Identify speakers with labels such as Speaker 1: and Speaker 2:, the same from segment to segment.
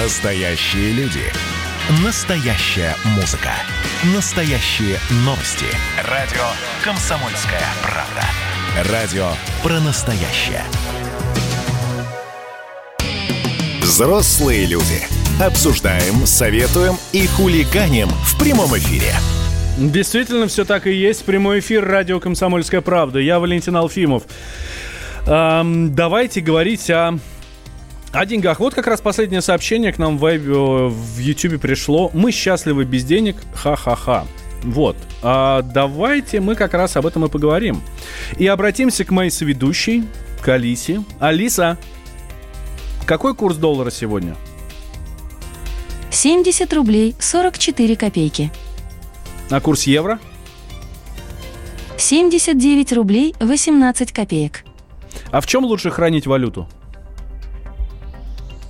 Speaker 1: Настоящие люди. Настоящая музыка. Настоящие новости. Радио «Комсомольская правда». Радио про настоящее. Взрослые люди. Обсуждаем, советуем и хулиганим в прямом эфире.
Speaker 2: Действительно, все так и есть. Прямой эфир радио «Комсомольская правда». Я Валентин Алфимов. Эм, давайте говорить о о деньгах. Вот как раз последнее сообщение к нам в, в YouTube пришло. Мы счастливы без денег. Ха-ха-ха. Вот. А давайте мы как раз об этом и поговорим. И обратимся к моей соведущей, к Алисе. Алиса, какой курс доллара сегодня?
Speaker 3: 70 рублей 44 копейки.
Speaker 2: А курс евро?
Speaker 3: 79 рублей 18 копеек.
Speaker 2: А в чем лучше хранить валюту?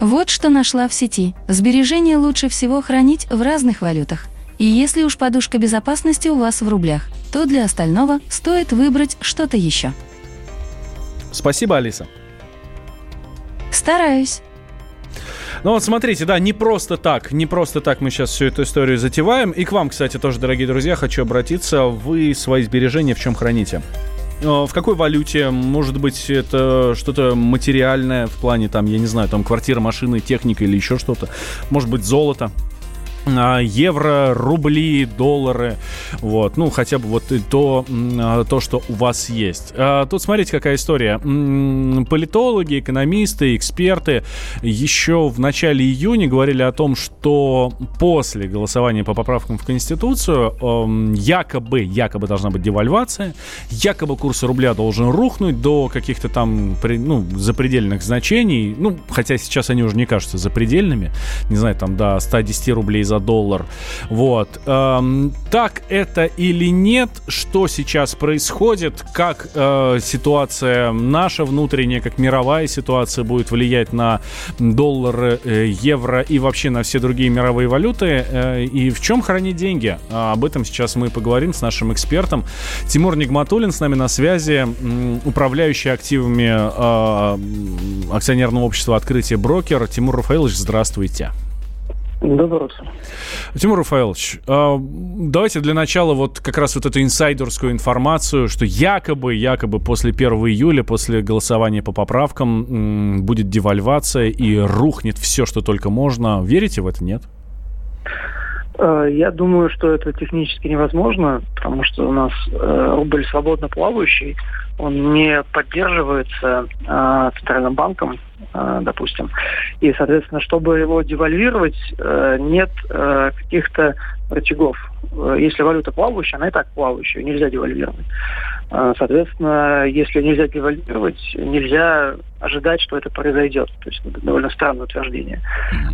Speaker 3: Вот что нашла в сети. Сбережения лучше всего хранить в разных валютах. И если уж подушка безопасности у вас в рублях, то для остального стоит выбрать что-то еще.
Speaker 2: Спасибо, Алиса.
Speaker 3: Стараюсь.
Speaker 2: Ну вот смотрите, да, не просто так, не просто так мы сейчас всю эту историю затеваем. И к вам, кстати, тоже, дорогие друзья, хочу обратиться. Вы свои сбережения в чем храните? Э, в какой валюте? Может быть, это что-то материальное в плане, там, я не знаю, там, квартира, машины, техника или еще что-то? Может быть, золото? А, евро, рубли, доллары, вот, ну, хотя бы вот то, а, то, что у вас есть. А, тут смотрите, какая история. Политологи, экономисты, эксперты еще в начале июня говорили о том, что после голосования по поправкам в Конституцию якобы, якобы должна быть девальвация, якобы курс рубля должен рухнуть до каких-то там, ну, запредельных значений, ну, хотя сейчас они уже не кажутся запредельными, не знаю, там до 110 рублей за доллар. Вот. Эм, так это или нет? Что сейчас происходит? Как э, ситуация наша внутренняя, как мировая ситуация будет влиять на доллар, э, евро и вообще на все другие мировые валюты? Э, и в чем хранить деньги? А об этом сейчас мы поговорим с нашим экспертом. Тимур Нигматуллин с нами на связи, управляющий активами э, акционерного общества «Открытие брокер». Тимур Рафаилович, здравствуйте.
Speaker 4: Добрый утро.
Speaker 2: Тимур Рафаэлович, а, давайте для начала вот как раз вот эту инсайдерскую информацию, что якобы, якобы после 1 июля, после голосования по поправкам будет девальвация и рухнет все, что только можно. Верите в это, нет?
Speaker 4: Э, я думаю, что это технически невозможно, потому что у нас э, рубль свободно плавающий, он не поддерживается э, Центральным банком, допустим. И, соответственно, чтобы его девальвировать, нет каких-то рычагов. Если валюта плавающая, она и так плавающая, нельзя девальвировать. Э, соответственно, если нельзя девальвировать, нельзя ожидать, что это произойдет. То есть это довольно странное утверждение.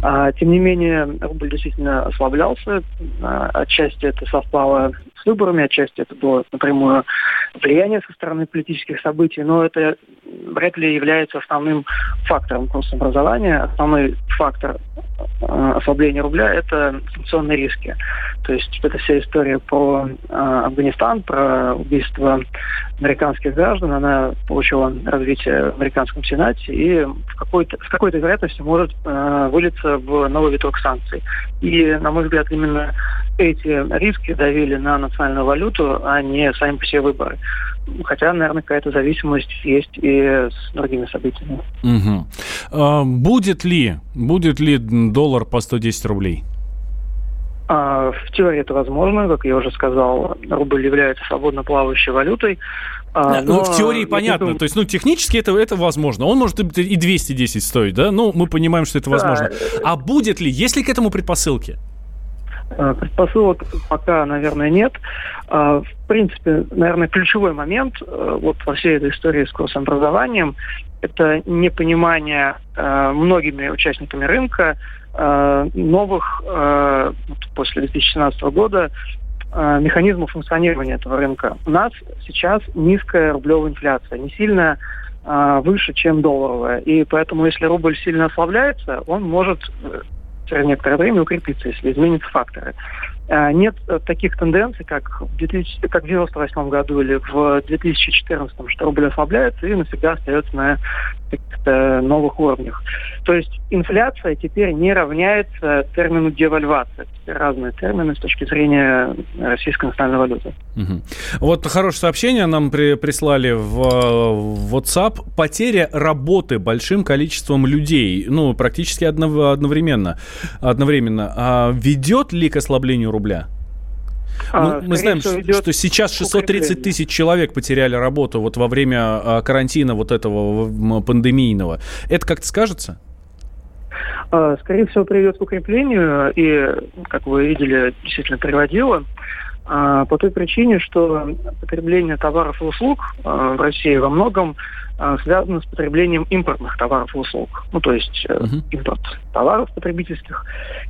Speaker 4: А, тем не менее, рубль действительно ослаблялся. А, отчасти это совпало с выборами, отчасти это было напрямую влияние со стороны политических событий, но это вряд ли является основным фактором курса образования. Основной фактор ослабления рубля – это санкционные риски. То есть это вся история про э, Афганистан, про убийство американских граждан, она получила развитие в американском Сенате и в какой-то, с какой-то вероятностью может э, вылиться в новый виток санкций. И, на мой взгляд, именно эти риски давили на национальную валюту, а не сами по себе выборы. Хотя, наверное, какая-то зависимость есть и с другими событиями.
Speaker 2: Угу. А, будет ли, будет ли доллар по 110 рублей?
Speaker 4: А, в теории это возможно, как я уже сказал, рубль является свободно плавающей валютой.
Speaker 2: А, ну, в теории понятно, думаю... то есть, ну, технически это, это возможно. Он может и 210 стоить, да? Ну, мы понимаем, что это возможно. Да. А будет ли, есть ли к этому предпосылки?
Speaker 4: А, предпосылок пока, наверное, нет. А, в принципе, наверное, ключевой момент э, вот во всей этой истории с курсом образованием это непонимание э, многими участниками рынка э, новых после 2017 года механизмов функционирования этого рынка. У нас сейчас низкая рублевая инфляция, не сильно выше, чем долларовая. И поэтому, если рубль сильно ослабляется, он может через некоторое время укрепиться, если изменятся факторы. А, нет таких тенденций, как в, 2000, как в 1998 году или в 2014, что рубль ослабляется и навсегда остается на каких-то новых уровнях. То есть инфляция теперь не равняется термину девальвация. Разные термины с точки зрения российской национальной валюты.
Speaker 2: Угу. Вот хорошее сообщение нам при, прислали в, в WhatsApp. Потеря работы большим количеством людей, ну, практически одновременно, одновременно а ведет ли к ослаблению рубля? А, мы, мы знаем, что сейчас 630 тысяч человек потеряли работу вот во время а, карантина вот этого пандемийного. Это как-то скажется?
Speaker 4: А, скорее всего, приведет к укреплению, и, как вы видели, действительно приводило, по той причине, что потребление товаров и услуг в России во многом а, связано с потреблением импортных товаров и услуг. Ну, то есть uh-huh. импорт товаров потребительских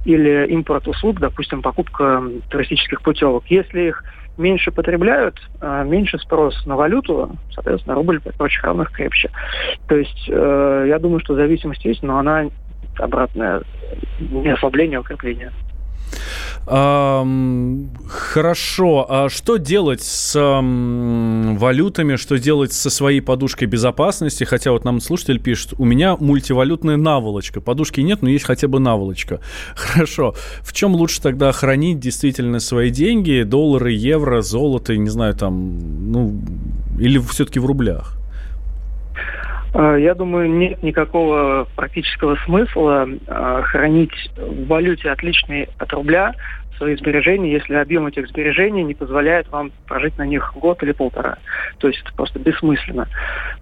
Speaker 4: или импорт услуг, допустим, покупка туристических путевок. Если их меньше потребляют, а, меньше спрос на валюту, соответственно, рубль при прочих равных крепче. То есть э, я думаю, что зависимость есть, но она обратная, не ослабление, а укрепление.
Speaker 2: Хорошо. А что делать с валютами? Что делать со своей подушкой безопасности? Хотя вот нам слушатель пишет, у меня мультивалютная наволочка. Подушки нет, но есть хотя бы наволочка. Хорошо. В чем лучше тогда хранить действительно свои деньги? Доллары, евро, золото, не знаю, там, ну, или все-таки в рублях?
Speaker 4: А, я думаю, нет никакого практического смысла а, хранить в валюте отличной от рубля свои сбережения, если объем этих сбережений не позволяет вам прожить на них год или полтора. То есть это просто бессмысленно.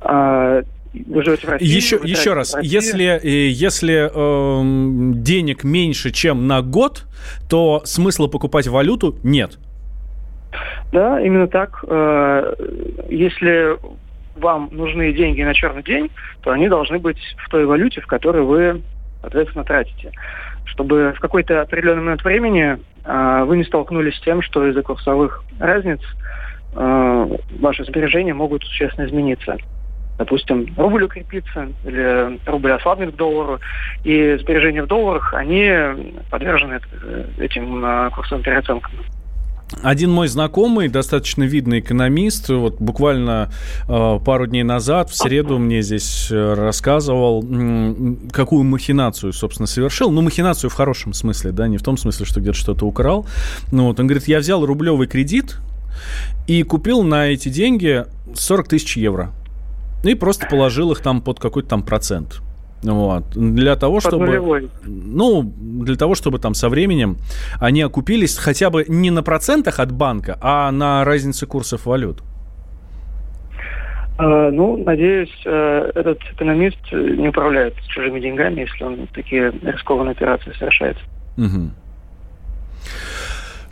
Speaker 4: А,
Speaker 2: вы живете в России. Еще, еще раз, если, если э, денег меньше, чем на год, то смысла покупать валюту нет.
Speaker 4: Да, именно так. Э, если вам нужны деньги на черный день, то они должны быть в той валюте, в которой вы, соответственно, тратите. Чтобы в какой-то определенный момент времени э, вы не столкнулись с тем, что из-за курсовых разниц э, ваши сбережения могут существенно измениться. Допустим, рубль укрепится или рубль ослабнет к доллару, и сбережения в долларах, они подвержены э, этим э, курсовым переоценкам.
Speaker 2: Один мой знакомый, достаточно видный экономист, вот буквально э, пару дней назад, в среду мне здесь э, рассказывал, какую махинацию, собственно, совершил. Ну, махинацию в хорошем смысле, да, не в том смысле, что где-то что-то украл. Ну, вот, он говорит, я взял рублевый кредит и купил на эти деньги 40 тысяч евро. И просто положил их там под какой-то там процент. Вот. Для того, Под чтобы... Нулевой. Ну, для того, чтобы там со временем они окупились хотя бы не на процентах от банка, а на разнице курсов валют.
Speaker 4: Uh, ну, надеюсь, uh, этот экономист не управляет чужими деньгами, если он такие рискованные операции совершает. Угу.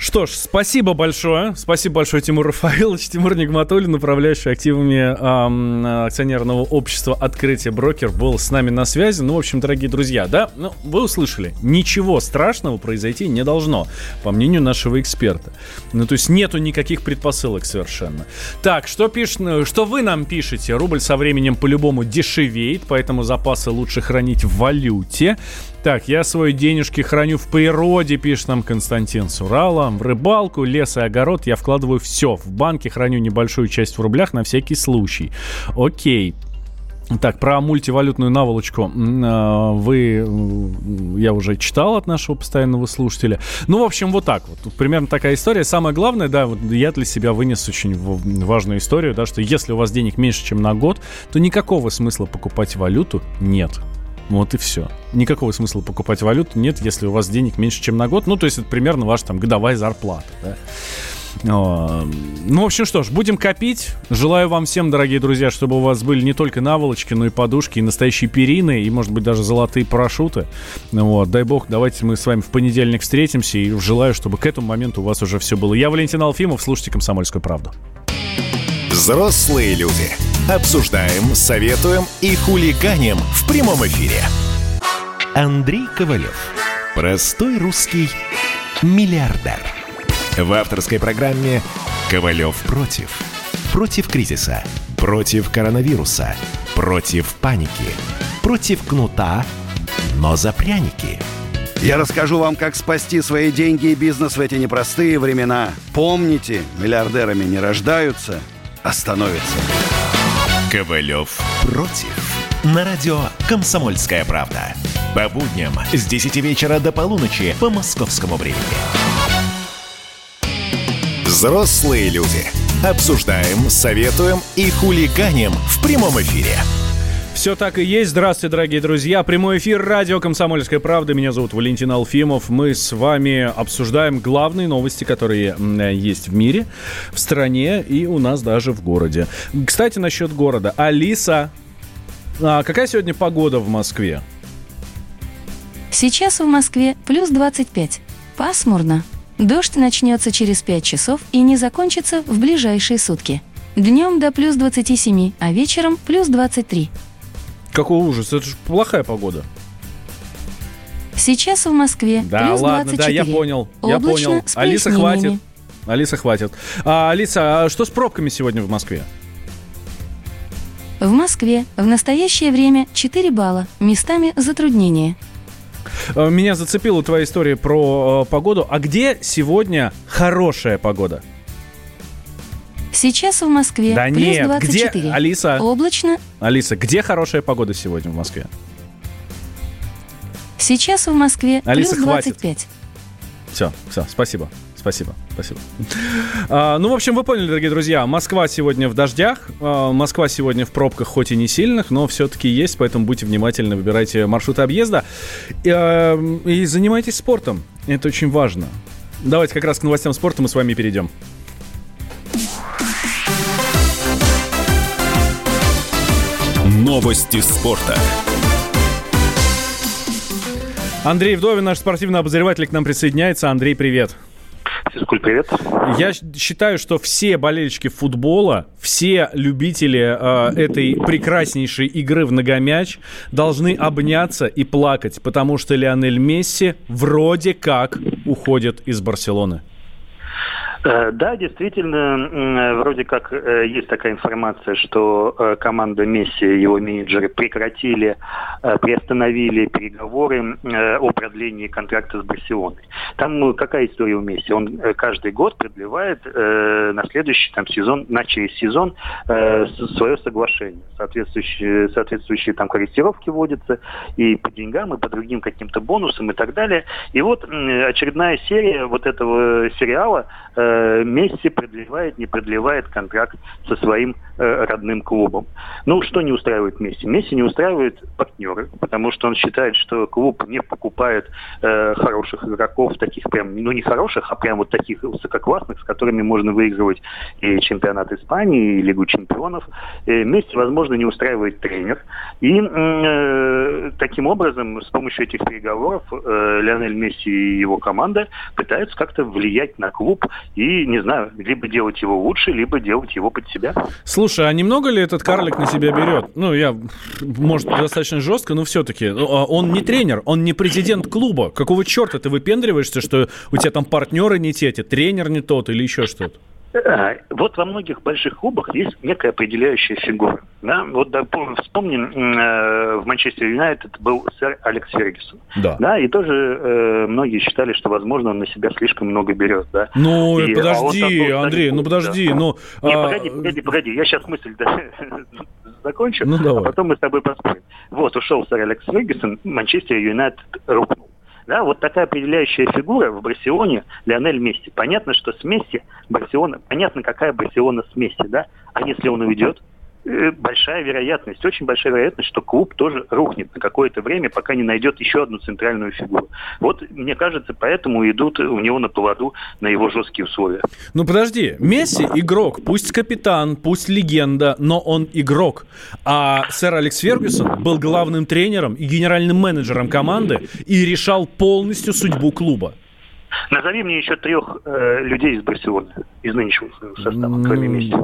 Speaker 2: Что ж, спасибо большое. Спасибо большое, Тимур Рафаилович. Тимур Нигматуллин, управляющий активами эм, акционерного общества «Открытие брокер», был с нами на связи. Ну, в общем, дорогие друзья, да, ну, вы услышали, ничего страшного произойти не должно, по мнению нашего эксперта. Ну, то есть нету никаких предпосылок совершенно. Так, что, пишет, что вы нам пишете? Рубль со временем по-любому дешевеет, поэтому запасы лучше хранить в валюте. Так, я свои денежки храню в природе, пишет нам Константин Сурала. В рыбалку, лес и огород я вкладываю все. В банке храню небольшую часть в рублях на всякий случай. Окей. Так, про мультивалютную наволочку а, вы, я уже читал от нашего постоянного слушателя. Ну, в общем, вот так вот. Примерно такая история. Самое главное, да, вот я для себя вынес очень важную историю, да, что если у вас денег меньше, чем на год, то никакого смысла покупать валюту нет. Вот и все. Никакого смысла покупать валюту нет, если у вас денег меньше, чем на год. Ну, то есть это примерно ваша там годовая зарплата. Да? Ну, в общем, что ж, будем копить. Желаю вам всем, дорогие друзья, чтобы у вас были не только наволочки, но и подушки, и настоящие перины, и, может быть, даже золотые парашюты. Вот, дай бог, давайте мы с вами в понедельник встретимся, и желаю, чтобы к этому моменту у вас уже все было. Я Валентин Алфимов, слушайте «Комсомольскую правду».
Speaker 1: Взрослые люди. Обсуждаем, советуем и хулиганим в прямом эфире. Андрей Ковалев. Простой русский миллиардер. В авторской программе «Ковалев против». Против кризиса. Против коронавируса. Против паники. Против кнута, но за пряники –
Speaker 5: Я расскажу вам, как спасти свои деньги и бизнес в эти непростые времена. Помните, миллиардерами не рождаются, становятся.
Speaker 1: Ковалев против. На радио «Комсомольская правда». По будням с 10 вечера до полуночи по московскому времени. Взрослые люди. Обсуждаем, советуем и хулиганим в прямом эфире.
Speaker 2: Все так и есть. Здравствуйте, дорогие друзья. Прямой эфир радио «Комсомольская правда». Меня зовут Валентин Алфимов. Мы с вами обсуждаем главные новости, которые есть в мире, в стране и у нас даже в городе. Кстати, насчет города. Алиса, а какая сегодня погода в Москве?
Speaker 3: Сейчас в Москве плюс 25. Пасмурно. Дождь начнется через 5 часов и не закончится в ближайшие сутки. Днем до плюс 27, а вечером плюс 23.
Speaker 2: Какой ужас, это же плохая погода.
Speaker 3: Сейчас в Москве
Speaker 2: Да,
Speaker 3: плюс
Speaker 2: ладно,
Speaker 3: 24.
Speaker 2: да, я понял, я
Speaker 3: Облачно,
Speaker 2: понял.
Speaker 3: с
Speaker 2: Алиса, хватит. Алиса, хватит. А, Алиса, а что с пробками сегодня в Москве?
Speaker 3: В Москве в настоящее время 4 балла, местами затруднения.
Speaker 2: А, Меня зацепила твоя история про э, погоду. А где сегодня хорошая погода?
Speaker 3: Сейчас в Москве
Speaker 2: Да
Speaker 3: плюс
Speaker 2: нет,
Speaker 3: 24.
Speaker 2: где, Алиса?
Speaker 3: Облачно.
Speaker 2: Алиса, где хорошая погода сегодня в Москве?
Speaker 3: Сейчас в Москве
Speaker 2: Алиса,
Speaker 3: плюс
Speaker 2: хватит.
Speaker 3: 25.
Speaker 2: Все, все, спасибо. Спасибо, спасибо. А, ну, в общем, вы поняли, дорогие друзья, Москва сегодня в дождях, а, Москва сегодня в пробках, хоть и не сильных, но все-таки есть, поэтому будьте внимательны, выбирайте маршруты объезда и, а, и занимайтесь спортом, это очень важно. Давайте как раз к новостям спорта мы с вами перейдем.
Speaker 1: Новости спорта.
Speaker 2: Андрей Вдовин, наш спортивный обозреватель, к нам присоединяется. Андрей, привет.
Speaker 6: Физкуль, привет.
Speaker 2: Я считаю, что все болельщики футбола, все любители э, этой прекраснейшей игры в ногомяч должны обняться и плакать, потому что Лионель Месси вроде как уходит из Барселоны.
Speaker 6: Э, Да, действительно, э, вроде как э, есть такая информация, что команда Месси и его менеджеры прекратили, приостановили переговоры о продлении контракта с Барселоной. Там ну, какая история у Месси? Он каждый год продлевает на следующий там, сезон, на через сезон свое соглашение. Соответствующие, соответствующие там корректировки вводятся и по деньгам, и по другим каким-то бонусам и так далее. И вот очередная серия вот этого сериала э, Месси продлевает, не продлевает контракт со своим э, родным клубом. Ну, что не устраивает Месси? Месси не устраивает партнеры, потому что он считает, что клуб не покупает э, хороших игроков, таких прям, ну не хороших, а прям вот таких высококлассных, с которыми можно выигрывать и чемпионат Испании, и Лигу чемпионов. Э, Месси, возможно, не устраивает тренер. И э, таким образом, с помощью этих переговоров, э, Лионель Месси и его команда пытаются как-то влиять на клуб не знаю, либо делать его лучше, либо делать его под себя.
Speaker 2: Слушай, а немного ли этот карлик на себя берет? Ну, я, может, достаточно жестко, но все-таки. Он не тренер, он не президент клуба. Какого черта ты выпендриваешься, что у тебя там партнеры не те, те, тренер не тот или еще что-то?
Speaker 6: А, Вот во многих больших клубах есть некая определяющая фигура. Да? Вот да, пом- вспомним, э, в Манчестер Юнайтед был сэр Алекс Фергюсон.
Speaker 2: Да.
Speaker 6: Да, и тоже э, многие считали, что, возможно, он на себя слишком много берет. Да?
Speaker 2: Ну,
Speaker 6: И- а он
Speaker 2: подожди,
Speaker 6: такой,
Speaker 2: Андрей, ну
Speaker 6: да.
Speaker 2: подожди, ну...
Speaker 6: Не,
Speaker 2: а,
Speaker 6: погоди, погоди, погоди, я сейчас мысль да, закончу,
Speaker 2: Ну, давай.
Speaker 6: а потом мы с тобой поспорим. Вот, ушел сэр Алекс Фергюсон, Манчестер Юнайтед рухнул. Да, вот такая определяющая фигура в Барселоне Лионель Месси. Понятно, что с Месси Барселона, понятно, какая Барселона с Месси, да? А если он уйдет, большая вероятность, очень большая вероятность, что клуб тоже рухнет на какое-то время, пока не найдет еще одну центральную фигуру. Вот, мне кажется, поэтому идут у него на поводу на его жесткие условия.
Speaker 2: Ну подожди, Месси игрок, пусть капитан, пусть легенда, но он игрок. А сэр Алекс Фергюсон был главным тренером и генеральным менеджером команды и решал полностью судьбу клуба.
Speaker 6: Назови мне еще трех э, людей из Барселоны, из нынешнего состава, кроме Месси.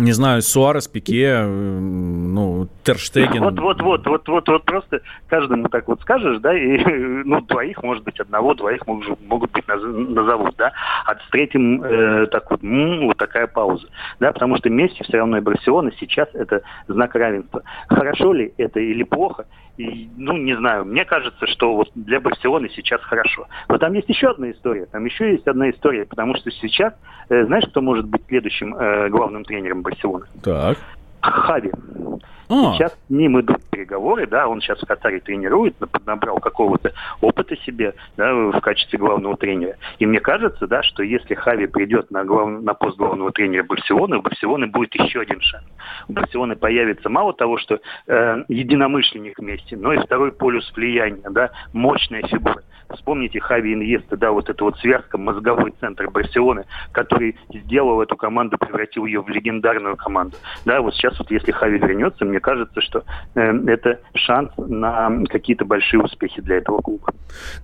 Speaker 2: Не знаю, Суарес, Пике, э, ну, Терштеген.
Speaker 6: Вот, вот, вот, вот, вот, вот просто каждому так вот скажешь, да, и ну двоих, может быть, одного, двоих могут, могут быть наз- назовут, да, а с третьим э, так вот, м, вот такая пауза, да, потому что Месси все равно и Барселона сейчас это знак равенства. Хорошо ли это или плохо, ну, не знаю, мне кажется, что вот для Барселоны сейчас хорошо. Но там есть еще одна история. Там еще есть одна история, потому что сейчас, э, знаешь, кто может быть следующим э, главным тренером Барселоны?
Speaker 2: Так.
Speaker 6: Хави. А. Сейчас с ним идут переговоры, да, он сейчас в Катаре тренирует, набрал какого-то опыта себе, да, в качестве главного тренера. И мне кажется, да, что если Хави придет на, глав... на пост главного тренера Барселоны, у Барселоны будет еще один шанс. У Барселоны появится мало того, что э, единомышленник вместе, но и второй полюс влияния, да, мощная фигура. Вспомните Хави Иньеста, да, вот эта вот связка, мозговой центр Барселоны, который сделал эту команду, превратил ее в легендарную команду. Да, вот сейчас вот если Хави вернется, мне кажется, что э, это шанс на какие-то большие успехи для этого клуба.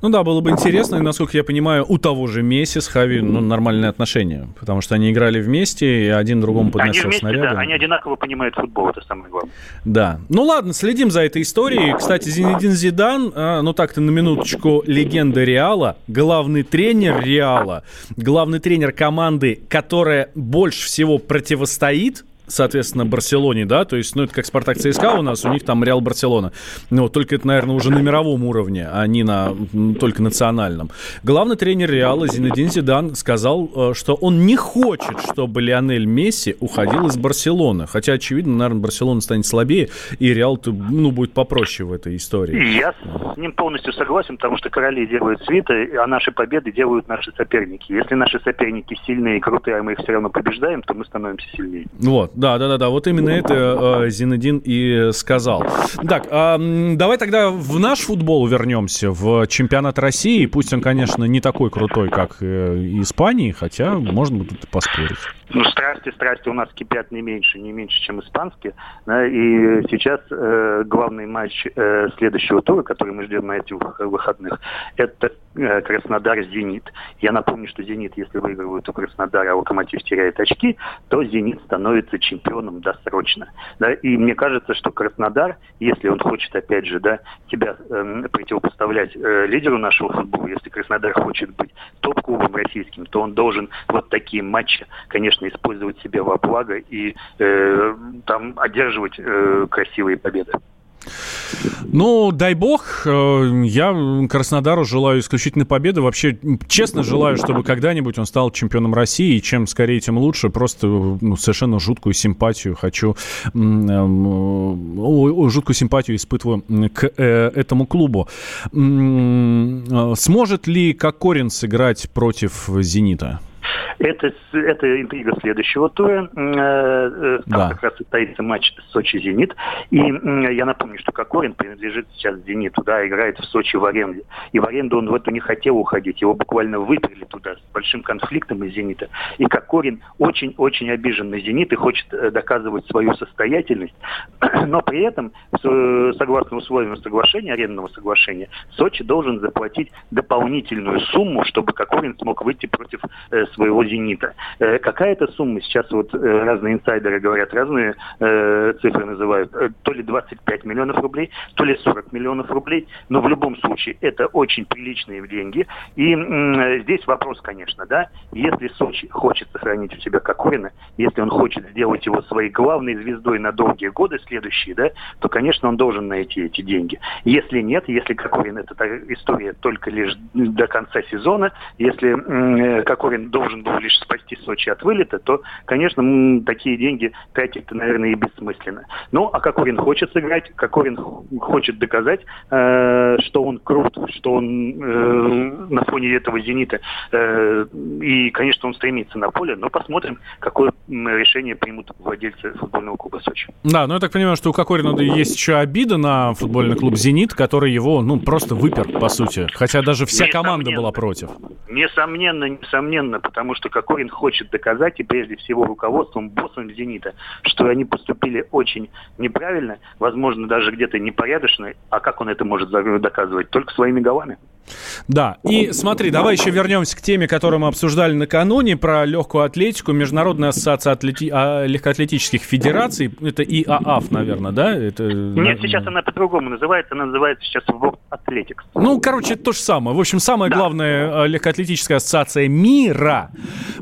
Speaker 2: Ну да, было бы интересно, и, насколько я понимаю, у того же Месси с Хави ну, нормальные отношения, потому что они играли вместе, и один другому подносил
Speaker 6: они вместе,
Speaker 2: снаряды.
Speaker 6: Да, они одинаково понимают футбол, это самое главное.
Speaker 2: Да. Ну ладно, следим за этой историей. Кстати, Зинедин Зидан, а, ну так-то на минуточку, легенда Реала, главный тренер Реала, главный тренер команды, которая больше всего противостоит соответственно, Барселоне, да, то есть, ну, это как Спартак ЦСКА у нас, у них там Реал Барселона. Ну, только это, наверное, уже на мировом уровне, а не на только национальном. Главный тренер Реала Зинедин Зидан сказал, э, что он не хочет, чтобы Лионель Месси уходил из Барселоны. Хотя, очевидно, наверное, Барселона станет слабее, и Реал, ну, будет попроще в этой истории.
Speaker 6: Я с ним полностью согласен, потому что короли делают свиты, а наши победы делают наши соперники. Если наши соперники сильные и крутые, а мы их все равно побеждаем, то мы становимся сильнее.
Speaker 2: Вот. Да, да, да, да. Вот именно это э, Зинедин и сказал. Так, э, давай тогда в наш футбол вернемся, в чемпионат России. Пусть он, конечно, не такой крутой, как э, Испании, хотя можно будет поспорить.
Speaker 6: Ну, страсти, страсти у нас кипят не меньше, не меньше, чем испанские. Да, и сейчас э, главный матч э, следующего тура, который мы ждем на этих выходных, это э, Краснодар-Зенит. Я напомню, что Зенит, если выигрывает у Краснодара, а Локомотив теряет очки, то Зенит становится чемпионом досрочно. Да, и мне кажется, что Краснодар, если он хочет, опять же, да, тебя э, противопоставлять э, лидеру нашего футбола, если Краснодар хочет быть топ-клубом российским, то он должен вот такие матчи, конечно, конечно, использовать себя во благо и э, там одерживать э, красивые победы.
Speaker 2: Ну, дай бог, э, я Краснодару желаю исключительно победы. Вообще, честно желаю, чтобы когда-нибудь он стал чемпионом России. И чем скорее, тем лучше. Просто ну, совершенно жуткую симпатию хочу, э, жуткую симпатию испытываю к э, этому клубу. Сможет ли Кокорин сыграть против «Зенита»?
Speaker 6: Это, это интрига следующего тура. Э, э, там да. как раз состоится матч Сочи-Зенит. И я напомню, что Кокорин принадлежит сейчас Зениту, да, играет в Сочи в аренде. И в аренду он в эту не хотел уходить. Его буквально выперли туда с большим конфликтом из Зенита. И Кокорин очень-очень обижен на Зенит и хочет э, доказывать свою состоятельность. Но при этом, согласно условиям соглашения, арендного соглашения, Сочи должен заплатить дополнительную сумму, чтобы Кокорин смог выйти против своего «Зенита». Э, какая-то сумма, сейчас вот э, разные инсайдеры говорят, разные э, цифры называют, то ли 25 миллионов рублей, то ли 40 миллионов рублей, но в любом случае это очень приличные деньги. И здесь вопрос, конечно, да, если Сочи хочет сохранить у себя Кокорина, если он хочет сделать его своей главной звездой на долгие годы следующие, да, то, конечно, он должен найти эти деньги. Если нет, если Кокорин это история только лишь до конца сезона, если Кокорин должен был лишь спасти Сочи от вылета, то, конечно, такие деньги тратить-то, наверное, и бессмысленно. Ну, а Кокорин хочет сыграть, Кокорин хочет доказать, э, что он крут, что он э, на фоне этого «Зенита». Э, и, конечно, он стремится на поле, но посмотрим, какое решение примут владельцы футбольного клуба «Сочи».
Speaker 2: Да, ну я так понимаю, что у Кокорина есть еще обида на футбольный клуб «Зенит», который его, ну, просто выпер, по сути. Хотя даже вся команда была против.
Speaker 6: Несомненно, несомненно, потому что Кокорин хочет доказать, и прежде всего руководством, боссом «Зенита», что они поступили очень неправильно, возможно, даже где-то непорядочно, а как он это может доказывать? Только своими головами.
Speaker 2: Да, и смотри, давай еще вернемся к теме, которую мы обсуждали накануне, про легкую атлетику. Международная ассоциация атлети... а, легкоатлетических федераций, это ИААФ, наверное, да? Это...
Speaker 6: Нет, сейчас она по-другому называется, она называется сейчас World Athletics.
Speaker 2: Ну, короче, это то же самое. В общем, самая да. главная а, легкоатлетическая ассоциация мира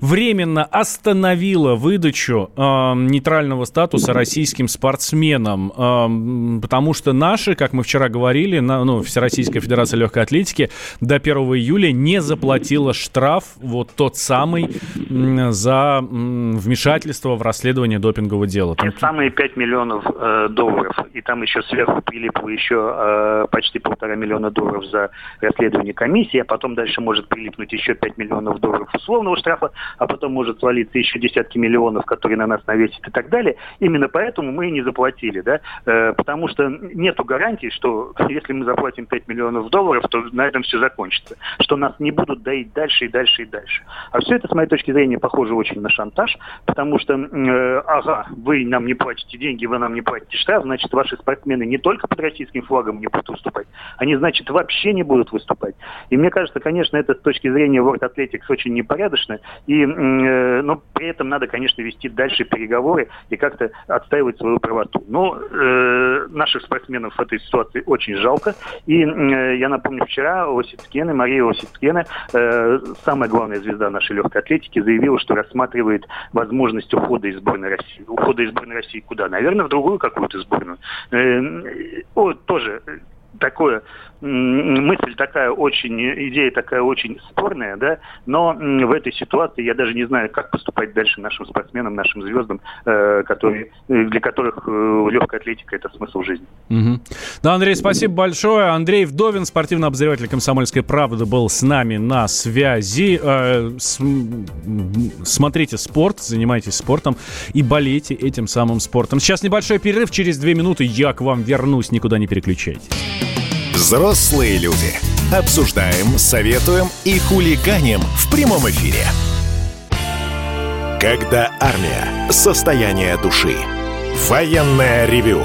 Speaker 2: временно остановила выдачу э, нейтрального статуса российским спортсменам, э, потому что наши, как мы вчера говорили, на, ну, Всероссийская Федерация Легкой Атлетики до 1 июля не заплатила штраф, вот тот самый, за вмешательство в расследование допингового дела.
Speaker 6: Те самые 5 миллионов э, долларов, и там еще сверху прилипло еще э, почти полтора миллиона долларов за расследование комиссии, а потом дальше может прилипнуть еще 5 миллионов долларов условного штрафа, а потом может свалиться еще десятки миллионов, которые на нас навесят и так далее. Именно поэтому мы и не заплатили, да, э, потому что нету гарантии, что если мы заплатим 5 миллионов долларов, то на этом все закончится, что нас не будут доить дальше и дальше и дальше. А все это, с моей точки зрения, похоже очень на шантаж, потому что, э, ага, вы нам не платите деньги, вы нам не платите штраф, значит, ваши спортсмены не только под российским флагом не будут выступать, они, значит, вообще не будут выступать. И мне кажется, конечно, это с точки зрения World Athletics очень непорядочно, и, э, но при этом надо, конечно, вести дальше переговоры и как-то отстаивать свою правоту. Но э, наших спортсменов в этой ситуации очень жалко, и э, я напомню, вчера Осицкена, Мария Осицкена, э, самая главная звезда нашей легкой атлетики, заявила, что рассматривает возможность ухода из сборной России. Ухода из сборной России куда? Наверное, в другую какую-то сборную. Э, о, тоже такое мысль такая очень, идея такая очень спорная, да, но в этой ситуации я даже не знаю, как поступать дальше нашим спортсменам, нашим звездам, э, которые, для которых э, легкая атлетика – это смысл жизни.
Speaker 2: Угу. Да, Андрей, спасибо большое. Андрей Вдовин, спортивный обозреватель «Комсомольской правды», был с нами на связи. Э, смотрите спорт, занимайтесь спортом и болейте этим самым спортом. Сейчас небольшой перерыв, через две минуты я к вам вернусь, никуда не переключайтесь.
Speaker 1: Взрослые люди. Обсуждаем, советуем и хулиганим в прямом эфире. Когда армия. Состояние души. Военное ревю